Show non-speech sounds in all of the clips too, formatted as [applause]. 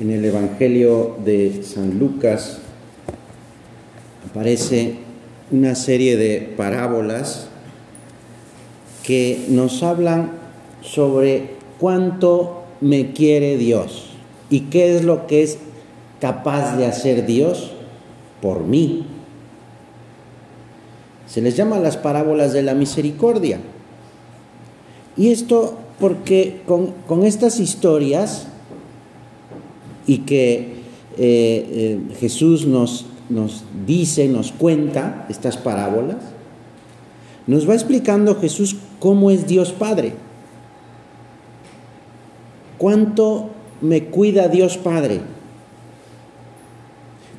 en el Evangelio de San Lucas aparece una serie de parábolas que nos hablan sobre cuánto me quiere Dios y qué es lo que es capaz de hacer Dios por mí. Se les llama las parábolas de la misericordia. Y esto porque con, estas historias y que eh, eh, Jesús nos, nos dice, nos cuenta estas parábolas, nos va explicando Jesús cómo es Dios Padre. ¿Cuánto me cuida Dios Padre?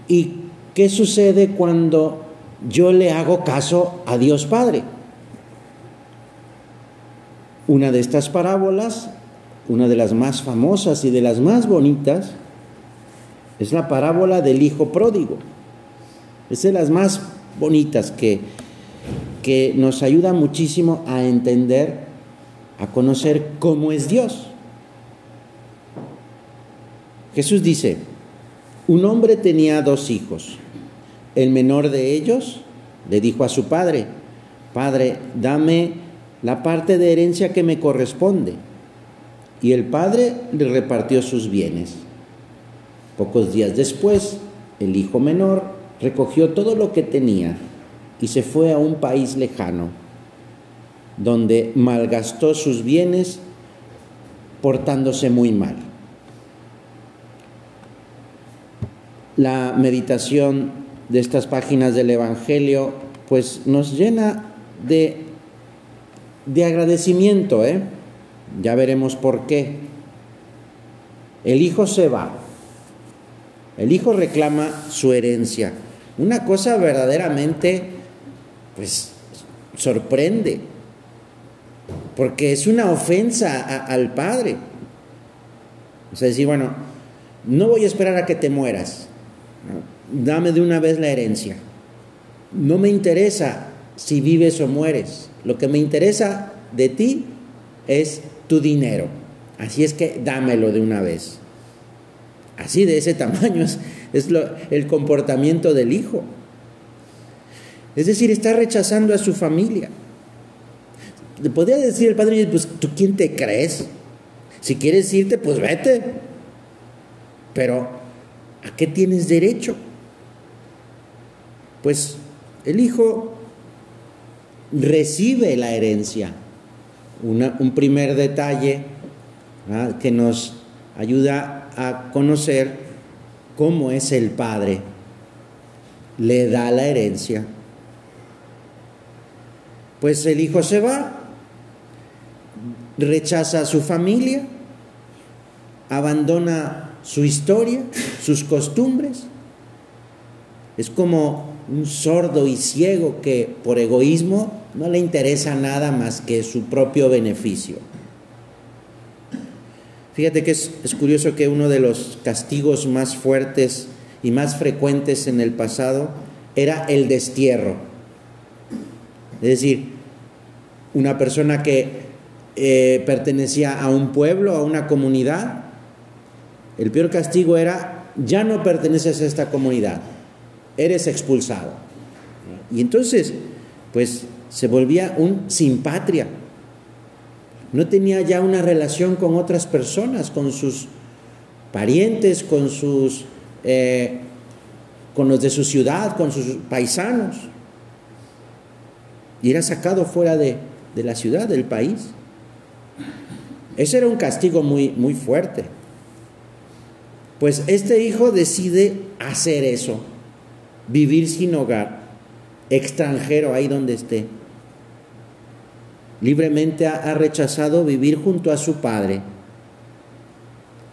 ¿Y qué sucede cuando yo le hago caso a Dios Padre? Una de estas parábolas, una de las más famosas y de las más bonitas, es la parábola del Hijo Pródigo. Es de las más bonitas que, que nos ayuda muchísimo a entender, a conocer cómo es Dios. Jesús dice, un hombre tenía dos hijos. El menor de ellos le dijo a su padre, Padre, dame la parte de herencia que me corresponde. Y el padre le repartió sus bienes. Pocos días después, el hijo menor recogió todo lo que tenía y se fue a un país lejano, donde malgastó sus bienes portándose muy mal. La meditación de estas páginas del Evangelio pues nos llena de de agradecimiento, ¿eh? Ya veremos por qué. El hijo se va. El hijo reclama su herencia. Una cosa verdaderamente, pues, sorprende. Porque es una ofensa al padre. O sea, decir, bueno, no voy a esperar a que te mueras. Dame de una vez la herencia. No me interesa si vives o mueres. Lo que me interesa de ti es tu dinero. Así es que dámelo de una vez. Así de ese tamaño es, el comportamiento del hijo. Es decir, está rechazando a su familia. Le podría decir el padre, pues tú quién te crees? Si quieres irte, pues vete. Pero, ¿a qué tienes derecho? Pues el hijo recibe la herencia. un primer detalle que nos ayuda a conocer cómo es el Padre. Le da la herencia. Pues el hijo se va, rechaza a su familia, abandona su historia, sus costumbres. Es como un sordo y ciego que por egoísmo no le interesa nada más que su propio beneficio. Fíjate que es, curioso que uno de los castigos más fuertes y más frecuentes en el pasado era el destierro. Es decir, una persona que eh, pertenecía a un pueblo, a una comunidad, el peor castigo era, ya no perteneces a esta comunidad, eres expulsado. Y entonces, pues se volvía un sin patria. No tenía ya una relación con otras personas, con sus parientes, con sus eh, con los de su ciudad, con sus paisanos. Y era sacado fuera de, de la ciudad, del país. Ese era un castigo muy, muy fuerte. Pues este hijo decide hacer eso vivir sin hogar, extranjero ahí donde esté. Libremente ha, rechazado vivir junto a su padre.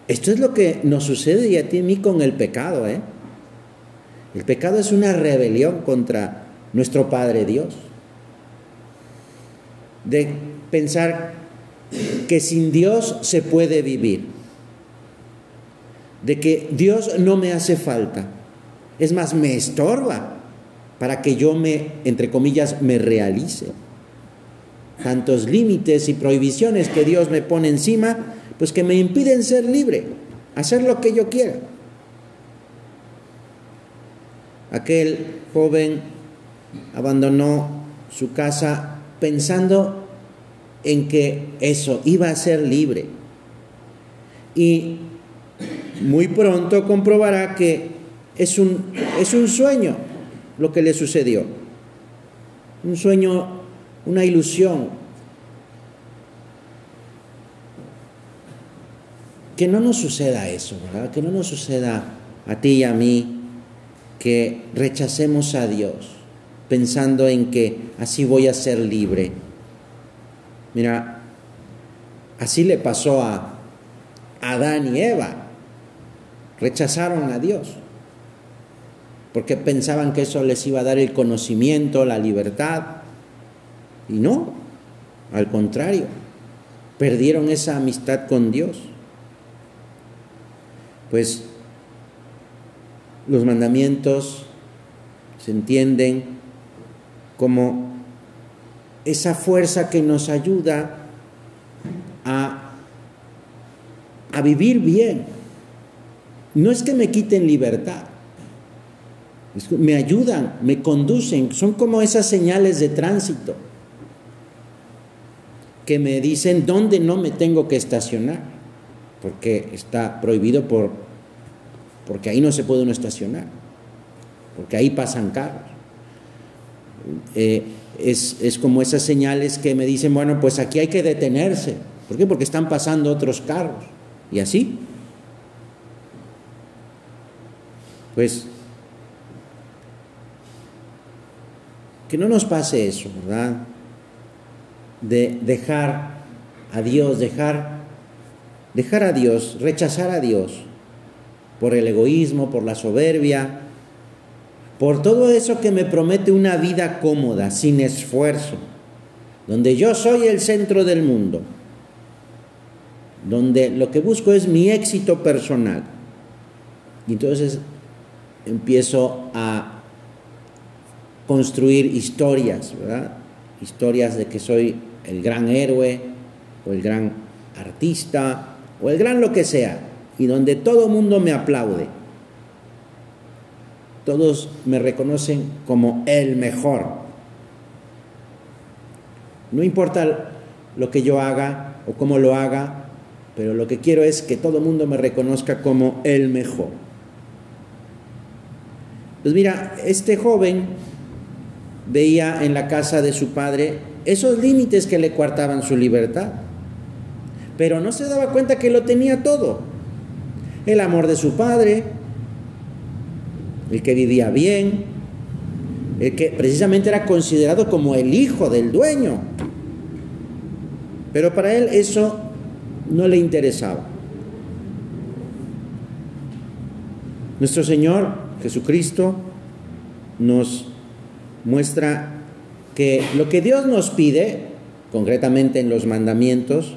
Esto es lo que nos sucede y a ti y a mí con el pecado. ¿eh? El pecado es una rebelión contra nuestro Padre Dios. De pensar que sin Dios se puede vivir. De que Dios no me hace falta es más, me estorba para que yo me, entre comillas, me realice. Tantos límites y prohibiciones que Dios me pone encima, pues que me impiden ser libre. hacer lo que yo quiera. Aquel joven abandonó su casa pensando en que eso iba a ser libre. Y muy pronto comprobará que es un, es un sueño lo que le sucedió. Un sueño, una ilusión. Que no nos suceda eso, ¿verdad? Que no nos suceda a ti y a mí que rechacemos a Dios pensando en que así voy a ser libre. Mira, así le pasó a Adán y Eva. Rechazaron a Dios porque pensaban que eso les iba a dar el conocimiento, la libertad. Y no, al contrario, perdieron esa amistad con Dios. Pues los mandamientos se entienden como esa fuerza que nos ayuda a, a vivir bien. No es que me quiten libertad, me ayudan, me conducen, son como esas señales de tránsito que me dicen dónde no me tengo que estacionar, porque está prohibido por, porque ahí no se puede uno estacionar, porque ahí pasan carros. Eh, es, es, como esas señales que me dicen, bueno, pues aquí hay que detenerse. ¿Por qué? Porque están pasando otros carros. Y así. Pues Que no nos pase eso, ¿verdad? De dejar a Dios, dejar, dejar a Dios, rechazar a Dios por el egoísmo, por la soberbia, por todo eso que me promete una vida cómoda, sin esfuerzo, donde yo soy el centro del mundo, donde lo que busco es mi éxito personal. Y entonces empiezo a construir historias, ¿verdad? Historias de que soy el gran héroe o el gran artista o el gran lo que sea, y donde todo el mundo me aplaude. Todos me reconocen como el mejor. No importa lo que yo haga o cómo lo haga, pero lo que quiero es que todo el mundo me reconozca como el mejor. Pues mira, este joven veía en la casa de su padre esos límites que le coartaban su libertad. Pero no se daba cuenta que lo tenía todo. El amor de su padre, el que vivía bien, el que precisamente era considerado como el hijo del dueño. Pero para él eso no le interesaba. Nuestro Señor Jesucristo nos muestra que lo que Dios nos pide, concretamente en los mandamientos,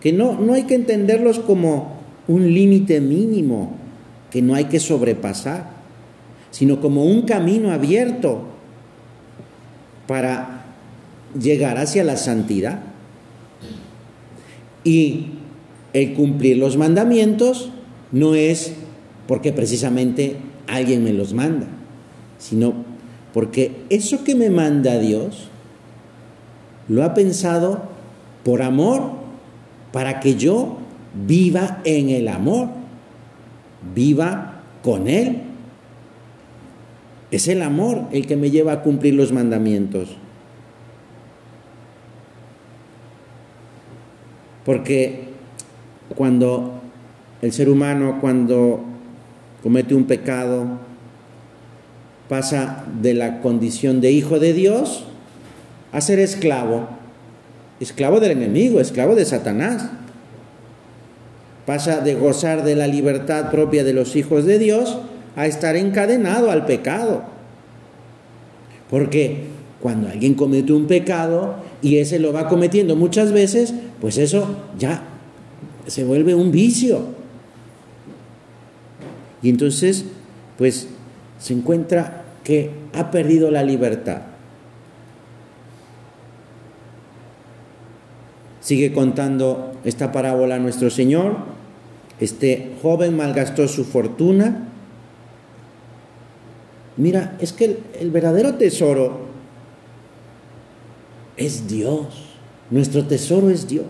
que no, no hay que entenderlos como un límite mínimo que no hay que sobrepasar, sino como un camino abierto para llegar hacia la santidad. Y el cumplir los mandamientos no es porque precisamente alguien me los manda, sino porque eso que me manda Dios lo ha pensado por amor, para que yo viva en el amor, viva con Él. Es el amor el que me lleva a cumplir los mandamientos. Porque cuando el ser humano, cuando comete un pecado, pasa de la condición de hijo de Dios a ser esclavo, esclavo del enemigo, esclavo de Satanás. Pasa de gozar de la libertad propia de los hijos de Dios a estar encadenado al pecado. Porque cuando alguien comete un pecado y ese lo va cometiendo muchas veces, pues eso ya se vuelve un vicio. Y entonces, pues se encuentra que ha perdido la libertad. Sigue contando esta parábola nuestro Señor Este joven malgastó su fortuna. Mira, es que el, verdadero tesoro es Dios. Nuestro tesoro es Dios.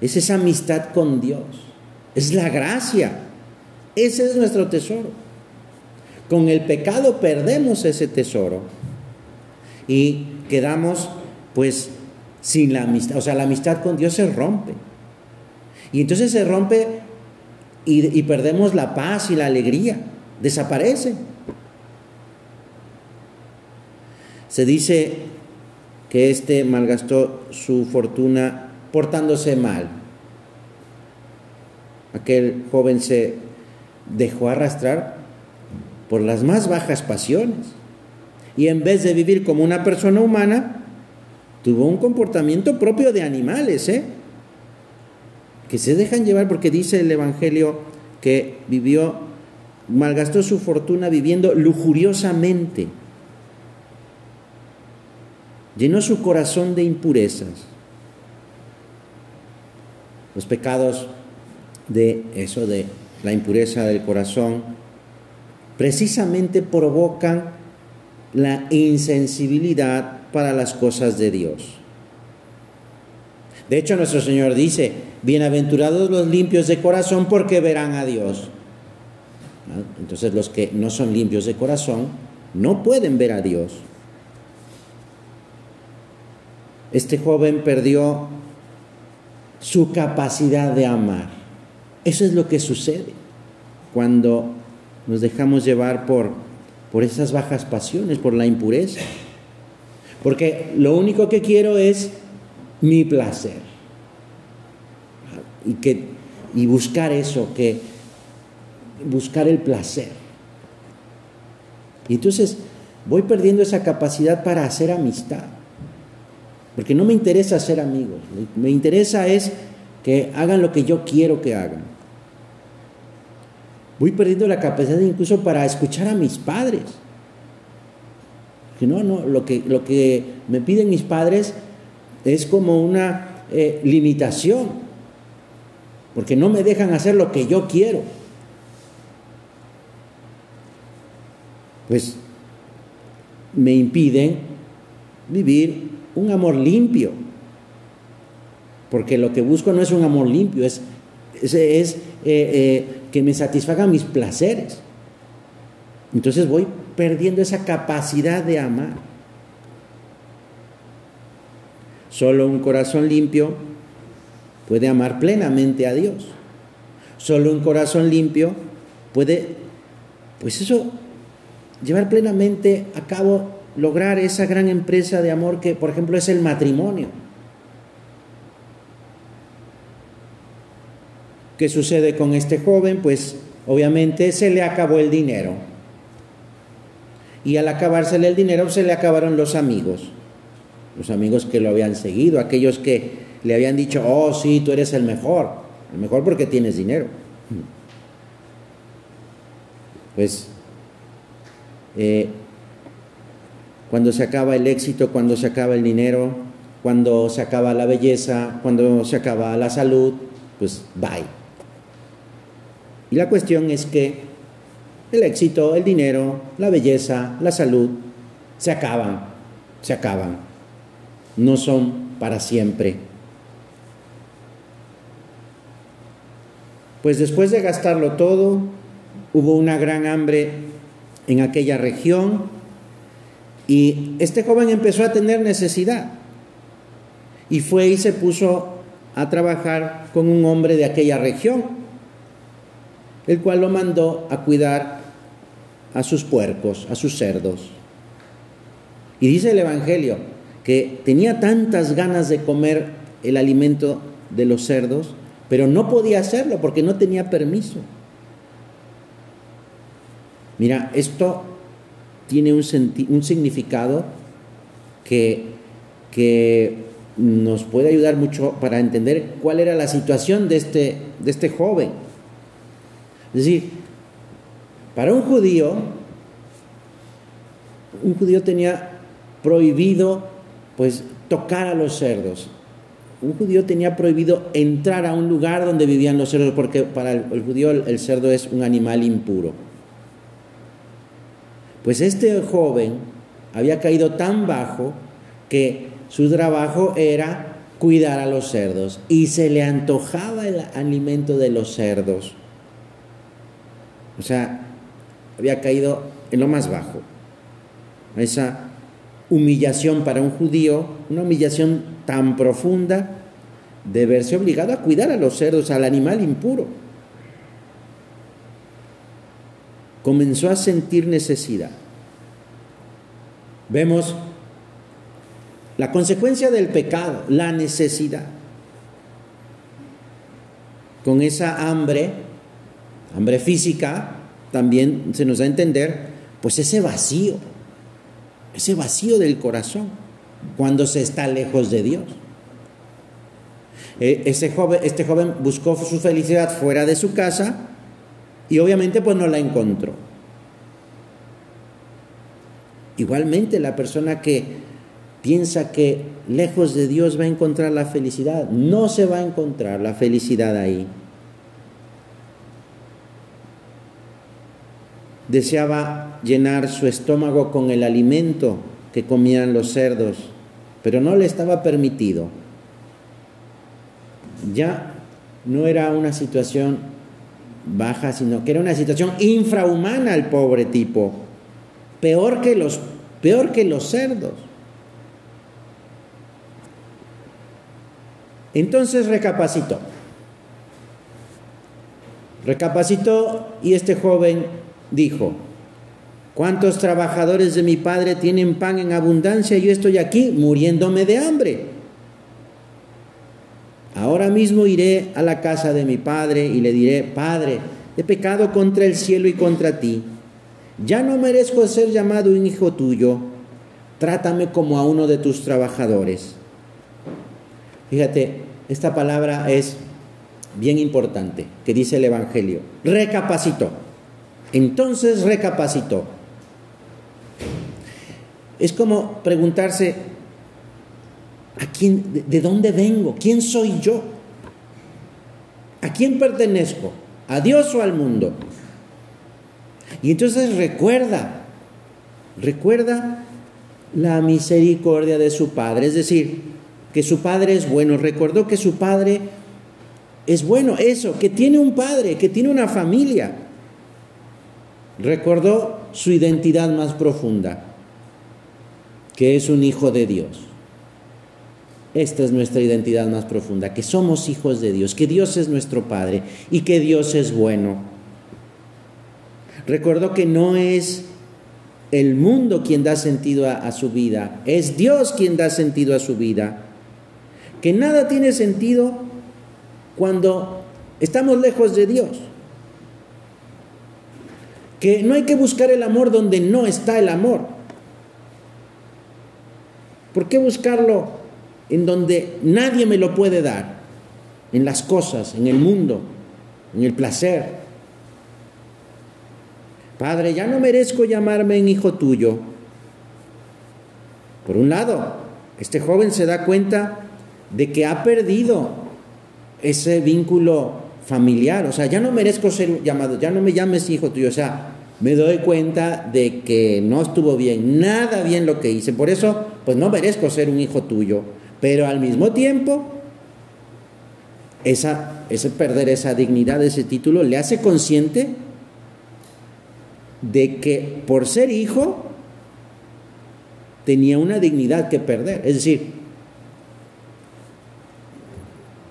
Es esa amistad con Dios. Es la gracia. Ese es nuestro tesoro. Con el pecado perdemos ese tesoro y quedamos pues sin la amistad. O sea, la amistad con Dios se rompe. Y entonces se rompe y, perdemos la paz y la alegría. Desaparece. Se dice que éste malgastó su fortuna portándose mal. Aquel joven se dejó arrastrar por las más bajas pasiones y en vez de vivir como una persona humana, tuvo un comportamiento propio de animales, ¿eh? que se dejan llevar porque dice el Evangelio que vivió, malgastó su fortuna viviendo lujuriosamente, llenó su corazón de impurezas. Los pecados de eso, de la impureza del corazón, precisamente provocan la insensibilidad para las cosas de Dios. De hecho, nuestro Señor dice, bienaventurados los limpios de corazón porque verán a Dios. Entonces los que no son limpios de corazón no pueden ver a Dios. Este joven perdió su capacidad de amar. Eso es lo que sucede cuando nos dejamos llevar por, por esas bajas pasiones, por la impureza. Porque lo único que quiero es mi placer. Y, que, y buscar eso, que buscar el placer. Y entonces voy perdiendo esa capacidad para hacer amistad. Porque no me interesa ser amigos, me interesa es que hagan lo que yo quiero que hagan. Voy perdiendo la capacidad incluso para escuchar a mis padres. Que no, no, lo que, lo que me piden mis padres es como una eh, limitación, porque no me dejan hacer lo que yo quiero. Pues me impiden vivir un amor limpio, porque lo que busco no es un amor limpio, es, es, eh, eh, que me satisfagan mis placeres. Entonces voy perdiendo esa capacidad de amar. Solo un corazón limpio puede amar plenamente a Dios. Solo un corazón limpio puede, pues eso, llevar plenamente a cabo, lograr esa gran empresa de amor que, por ejemplo, es el matrimonio. ¿Qué sucede con este joven? Pues obviamente se le acabó el dinero. Y al acabársele el dinero se le acabaron los amigos los amigos que lo habían seguido, aquellos que le habían dicho, oh sí, tú eres el mejor, el mejor porque tienes dinero. [laughs] Pues eh, cuando se acaba el éxito, cuando se acaba el dinero, cuando se acaba la belleza, cuando se acaba la salud, pues bye. Y la cuestión es que el éxito, el dinero, la belleza, la salud, se acaban, se acaban. No son para siempre. Pues después de gastarlo todo, hubo una gran hambre en aquella región y este joven empezó a tener necesidad. Y fue y se puso a trabajar con un hombre de aquella región, el cual lo mandó a cuidar a sus puercos, a sus cerdos. Y dice el Evangelio que tenía tantas ganas de comer el alimento de los cerdos, pero no podía hacerlo porque no tenía permiso. Mira, esto tiene un, un significado que, que, nos puede ayudar mucho para entender cuál era la situación de este, de este joven. Es decir, para un judío, un judío tenía prohibido pues tocar a los cerdos. un judío tenía prohibido entrar a un lugar donde vivían los cerdos, porque para el, judío el cerdo es un animal impuro. Pues este joven había caído tan bajo que su trabajo era cuidar a los cerdos y se le antojaba el alimento de los cerdos. O sea, había caído en lo más bajo. Esa humillación para un judío, una humillación tan profunda de verse obligado a cuidar a los cerdos, al animal impuro. Comenzó a sentir necesidad. Vemos la consecuencia del pecado, la necesidad. Con esa hambre, hambre física, también se nos da a entender, pues ese vacío, ese vacío del corazón, cuando se está lejos de Dios. E, ese joven, este joven buscó su felicidad fuera de su casa y obviamente pues no la encontró. Igualmente la persona que piensa que lejos de Dios va a encontrar la felicidad, no se va a encontrar la felicidad ahí. Deseaba llenar su estómago con el alimento que comían los cerdos, pero no le estaba permitido. Ya no era una situación baja, sino que era una situación infrahumana el pobre tipo, peor que los, peor que los cerdos. Entonces recapacitó. Recapacitó y este joven dijo, ¿cuántos trabajadores de mi padre tienen pan en abundancia y yo estoy aquí muriéndome de hambre? Ahora mismo iré a la casa de mi padre y le diré, Padre, he pecado contra el cielo y contra ti. Ya no merezco ser llamado un hijo tuyo. Trátame como a uno de tus trabajadores. Fíjate, esta palabra es bien importante, que dice el Evangelio. Recapacitó. Entonces recapacitó. Es como preguntarse, ¿a quién, de dónde vengo? ¿Quién soy yo? ¿A quién pertenezco? ¿A Dios o al mundo? Y entonces recuerda, recuerda la misericordia de su Padre, es decir, que su padre es bueno, recordó que su padre es bueno, eso, que tiene un padre, que tiene una familia. Recordó su identidad más profunda, que es un hijo de Dios. Esta es nuestra identidad más profunda, que somos hijos de Dios, que Dios es nuestro Padre y que Dios es bueno. Recordó que no es el mundo quien da sentido a, a, su vida, es Dios quien da sentido a su vida que nada tiene sentido cuando estamos lejos de Dios. Que no hay que buscar el amor donde no está el amor. ¿Por qué buscarlo en donde nadie me lo puede dar? En las cosas, en el mundo, en el placer. Padre, ya no merezco llamarme en hijo tuyo. Por un lado, este joven se da cuenta de que ha perdido ese vínculo familiar. O sea, ya no merezco ser llamado, ya no me llames hijo tuyo. O sea, me doy cuenta de que no estuvo bien, nada bien lo que hice. Por eso, pues no merezco ser un hijo tuyo. Pero al mismo tiempo, esa, ese perder esa dignidad, ese título, le hace consciente de que por ser hijo tenía una dignidad que perder. Es decir,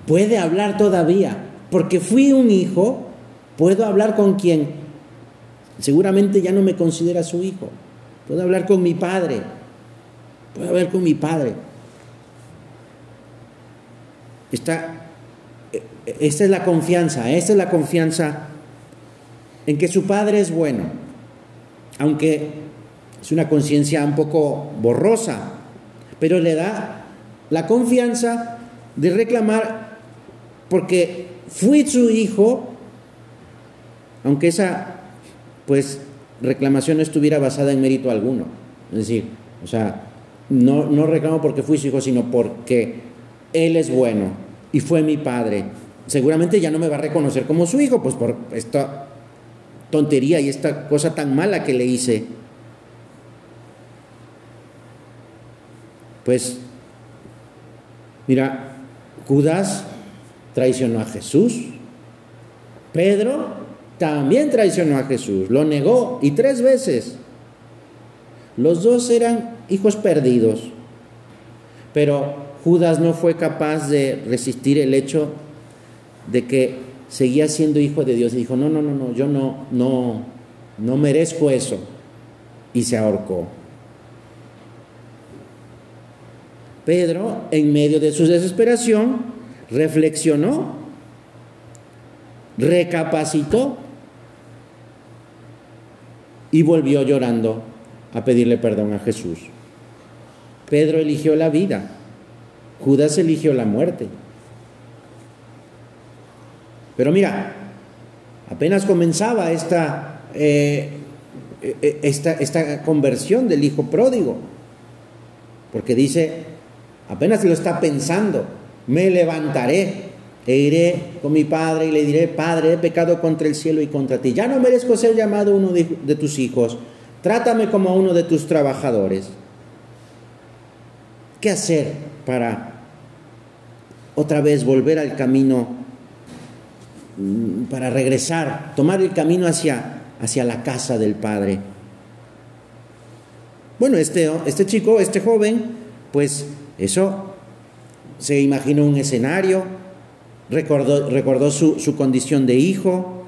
puede hablar todavía, porque fui un hijo, puedo hablar con quien seguramente ya no me considera su hijo, puedo hablar con mi padre, puedo hablar con mi padre. Esta, esta es la confianza, esta es la confianza en que su padre es bueno, aunque es una conciencia un poco borrosa, pero le da la confianza de reclamar porque fui su hijo, aunque esa pues reclamación no estuviera basada en mérito alguno. Es decir, o sea, no, no reclamo porque fui su hijo, sino porque Él es bueno y fue mi padre. Seguramente ya no me va a reconocer como su hijo, pues por esta tontería y esta cosa tan mala que le hice. Pues, mira, Judas traicionó a Jesús. Pedro también traicionó a Jesús, lo negó y tres veces. Los dos eran hijos perdidos, pero Judas no fue capaz de resistir el hecho de que seguía siendo hijo de Dios y dijo, no, no, no, no, yo no, no, no merezco eso. Y se ahorcó. Pedro, en medio de su desesperación, reflexionó, recapacitó y volvió llorando a pedirle perdón a Jesús. Pedro eligió la vida, Judas eligió la muerte. Pero mira, apenas comenzaba esta, eh, eh, esta, esta conversión del hijo pródigo, porque dice, apenas lo está pensando, me levantaré e iré con mi padre y le diré, Padre, he pecado contra el cielo y contra ti. Ya no merezco ser llamado uno de, tus hijos. Trátame como uno de tus trabajadores. ¿Qué hacer para otra vez volver al camino, mm, para regresar, tomar el camino hacia, hacia la casa del Padre? Bueno, este, este chico, este joven, pues eso se imaginó un escenario, recordó, recordó su, su condición de hijo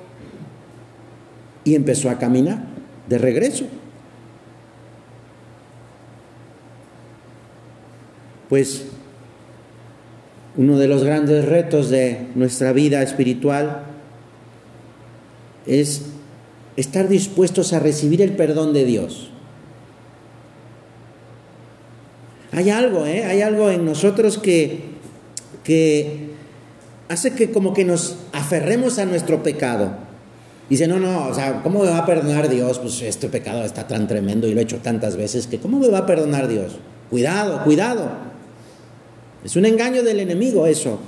y empezó a caminar de regreso. Pues uno de los grandes retos de nuestra vida espiritual es estar dispuestos a recibir el perdón de Dios. Hay algo, ¿eh? Hay algo en nosotros que, que hace que como que nos aferremos a nuestro pecado. Dice, no, no, o sea, ¿cómo me va a perdonar Dios? Pues este pecado está tan tremendo y lo he hecho tantas veces que ¿cómo me va a perdonar Dios? Cuidado, cuidado. Es un engaño del enemigo eso.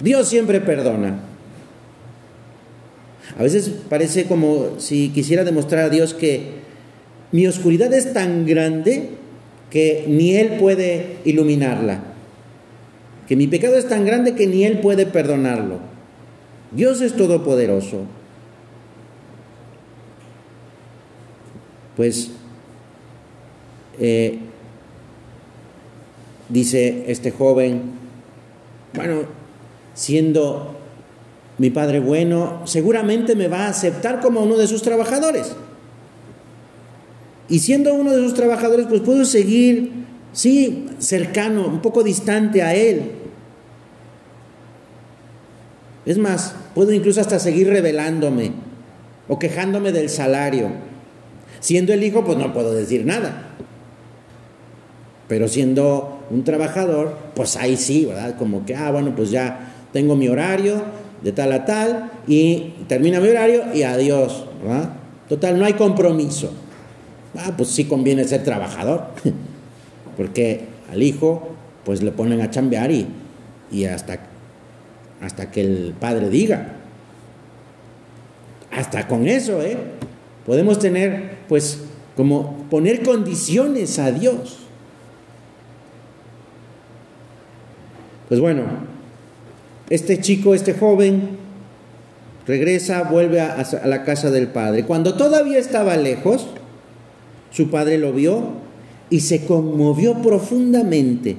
Dios siempre perdona. A veces parece como si quisiera demostrar a Dios que mi oscuridad es tan grande que ni Él puede iluminarla, que mi pecado es tan grande que ni Él puede perdonarlo. Dios es todopoderoso. Pues eh, dice este joven, bueno, siendo mi padre bueno, seguramente me va a aceptar como uno de sus trabajadores. Y siendo uno de sus trabajadores, pues puedo seguir, sí, cercano, un poco distante a él. Es más, puedo incluso hasta seguir revelándome o quejándome del salario. Siendo el hijo, pues no puedo decir nada. Pero siendo un trabajador, pues ahí sí, ¿verdad? Como que, ah, bueno, pues ya tengo mi horario de tal a tal y termina mi horario y adiós, ¿verdad? Total, no hay compromiso. Ah, pues sí conviene ser trabajador, [laughs] porque al hijo pues le ponen a chambear y, y hasta, hasta que el padre diga. Hasta con eso, ¿eh? Podemos tener pues como poner condiciones a Dios. Pues bueno, este chico, este joven, regresa, vuelve a, a la casa del padre. Cuando todavía estaba lejos, su padre lo vio y se conmovió profundamente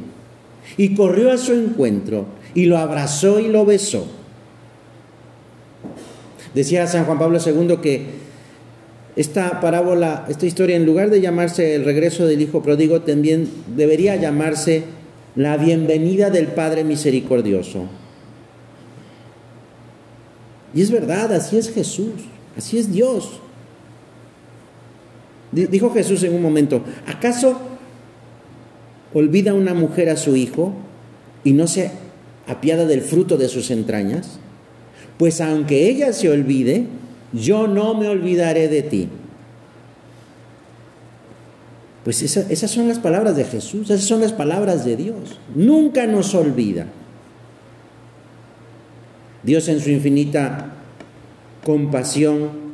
y corrió a su encuentro y lo abrazó y lo besó. Decía San Juan Pablo II que esta parábola, esta historia, en lugar de llamarse el regreso del Hijo Pródigo, también debería llamarse la bienvenida del Padre Misericordioso. Y es verdad, así es Jesús, así es Dios. Dijo Jesús en un momento, ¿acaso olvida una mujer a su hijo y no se apiada del fruto de sus entrañas? Pues aunque ella se olvide, yo no me olvidaré de ti. Pues esas son las palabras de Jesús, esas son las palabras de Dios. Nunca nos olvida. Dios en su infinita compasión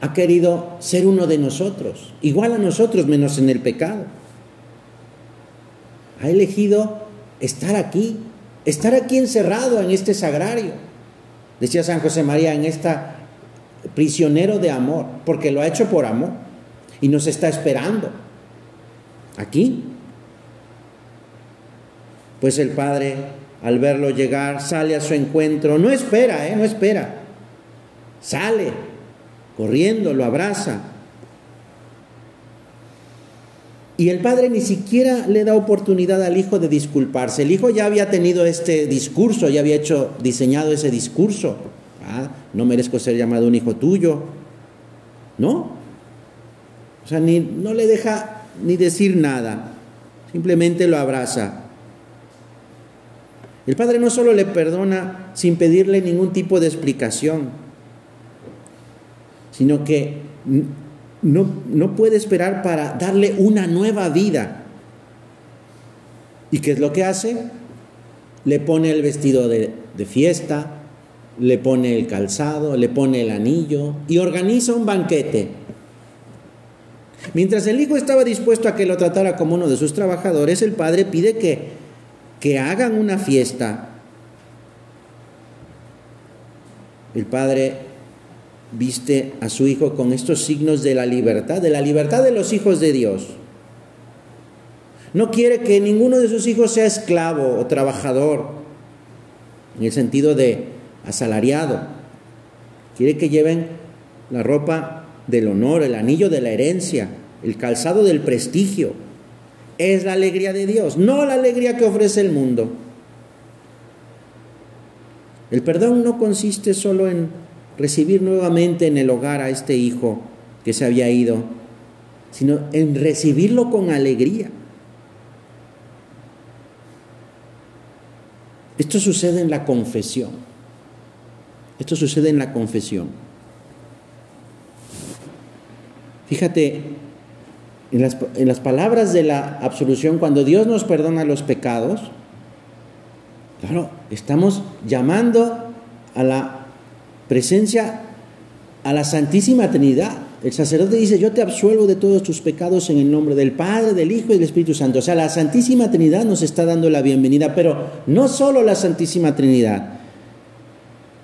ha querido ser uno de nosotros, igual a nosotros menos en el pecado. Ha elegido estar aquí, estar aquí encerrado en este sagrario. Decía San José María, en esta prisionero de amor, porque lo ha hecho por amor y nos está esperando. Aquí. Pues el Padre, al verlo llegar, sale a su encuentro, no espera, ¿eh? no espera, sale corriendo, lo abraza. Y el padre ni siquiera le da oportunidad al hijo de disculparse. El hijo ya había tenido este discurso, ya había hecho, diseñado ese discurso. Ah, no merezco ser llamado un hijo tuyo. ¿No? O sea, ni, no le deja ni decir nada. Simplemente lo abraza. El padre no solo le perdona sin pedirle ningún tipo de explicación, sino que no, no puede esperar para darle una nueva vida. ¿Y qué es lo que hace? Le pone el vestido de, de fiesta, le pone el calzado, le pone el anillo y organiza un banquete. Mientras el hijo estaba dispuesto a que lo tratara como uno de sus trabajadores, el padre pide que, que hagan una fiesta. El padre viste a su hijo con estos signos de la libertad, de la libertad de los hijos de Dios. No quiere que ninguno de sus hijos sea esclavo o trabajador, en el sentido de asalariado. Quiere que lleven la ropa del honor, el anillo de la herencia, el calzado del prestigio. Es la alegría de Dios, no la alegría que ofrece el mundo. El perdón no consiste solo en recibir nuevamente en el hogar a este hijo que se había ido, sino en recibirlo con alegría. Esto sucede en la confesión. Esto sucede en la confesión. Fíjate, en las, en las, palabras de la absolución, cuando Dios nos perdona los pecados, claro, estamos llamando a la presencia a la Santísima Trinidad. El sacerdote dice, yo te absuelvo de todos tus pecados en el nombre del Padre, del Hijo y del Espíritu Santo. O sea, la Santísima Trinidad nos está dando la bienvenida, pero no solo la Santísima Trinidad.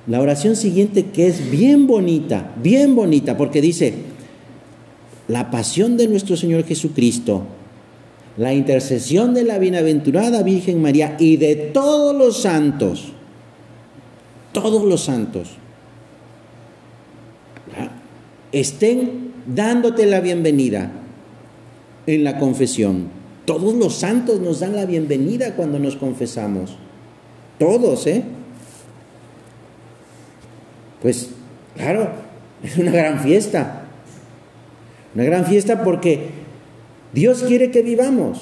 La oración siguiente que es bien bonita, bien bonita, porque dice, la pasión de nuestro Señor Jesucristo, la intercesión de la bienaventurada Virgen María y de todos los santos, todos los santos estén dándote la bienvenida en la confesión. Todos los santos nos dan la bienvenida cuando nos confesamos. Todos, ¿eh? Pues, claro, es una gran fiesta. Una gran fiesta porque Dios quiere que vivamos.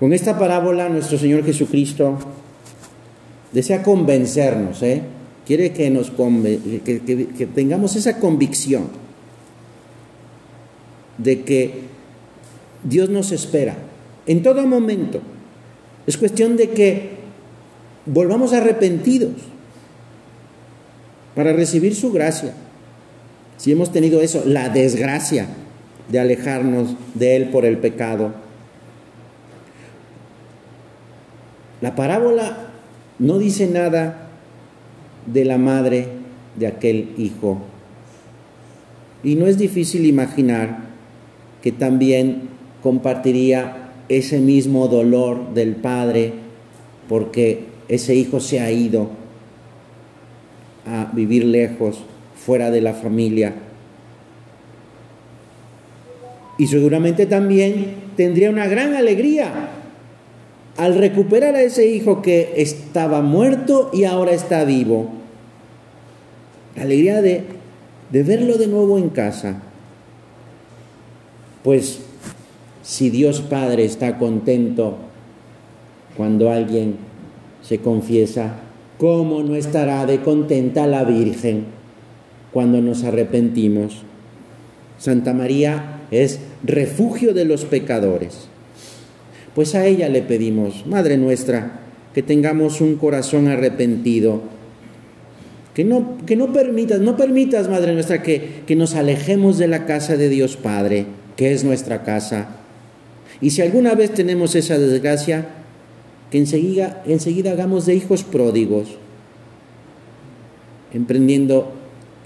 Con esta parábola nuestro Señor Jesucristo desea convencernos, ¿eh? Quiere que, tengamos esa convicción de que Dios nos espera en todo momento. Es cuestión de que volvamos arrepentidos para recibir su gracia. Si hemos tenido eso, la desgracia de alejarnos de Él por el pecado. La parábola no dice nada de la madre de aquel hijo. Y no es difícil imaginar que también compartiría ese mismo dolor del padre porque ese hijo se ha ido a vivir lejos, fuera de la familia. Y seguramente también tendría una gran alegría al recuperar a ese hijo que estaba muerto y ahora está vivo. La alegría de, de verlo de nuevo en casa. Pues si Dios Padre está contento cuando alguien se confiesa, ¿cómo no estará de contenta la Virgen cuando nos arrepentimos? Santa María es refugio de los pecadores. Pues a ella le pedimos, Madre nuestra, que tengamos un corazón arrepentido, que no, que no permitas, no permitas, Madre nuestra, que, que nos alejemos de la casa de Dios Padre, que es nuestra casa. Y si alguna vez tenemos esa desgracia, que enseguida, enseguida hagamos de hijos pródigos, emprendiendo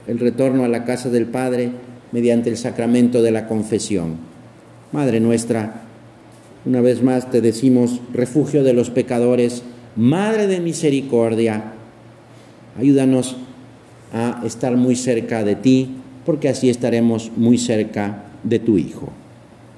el retorno a la casa del Padre mediante el sacramento de la confesión. Madre nuestra, una vez más te decimos, refugio de los pecadores, Madre de misericordia, ayúdanos a estar muy cerca de ti, porque así estaremos muy cerca de tu Hijo.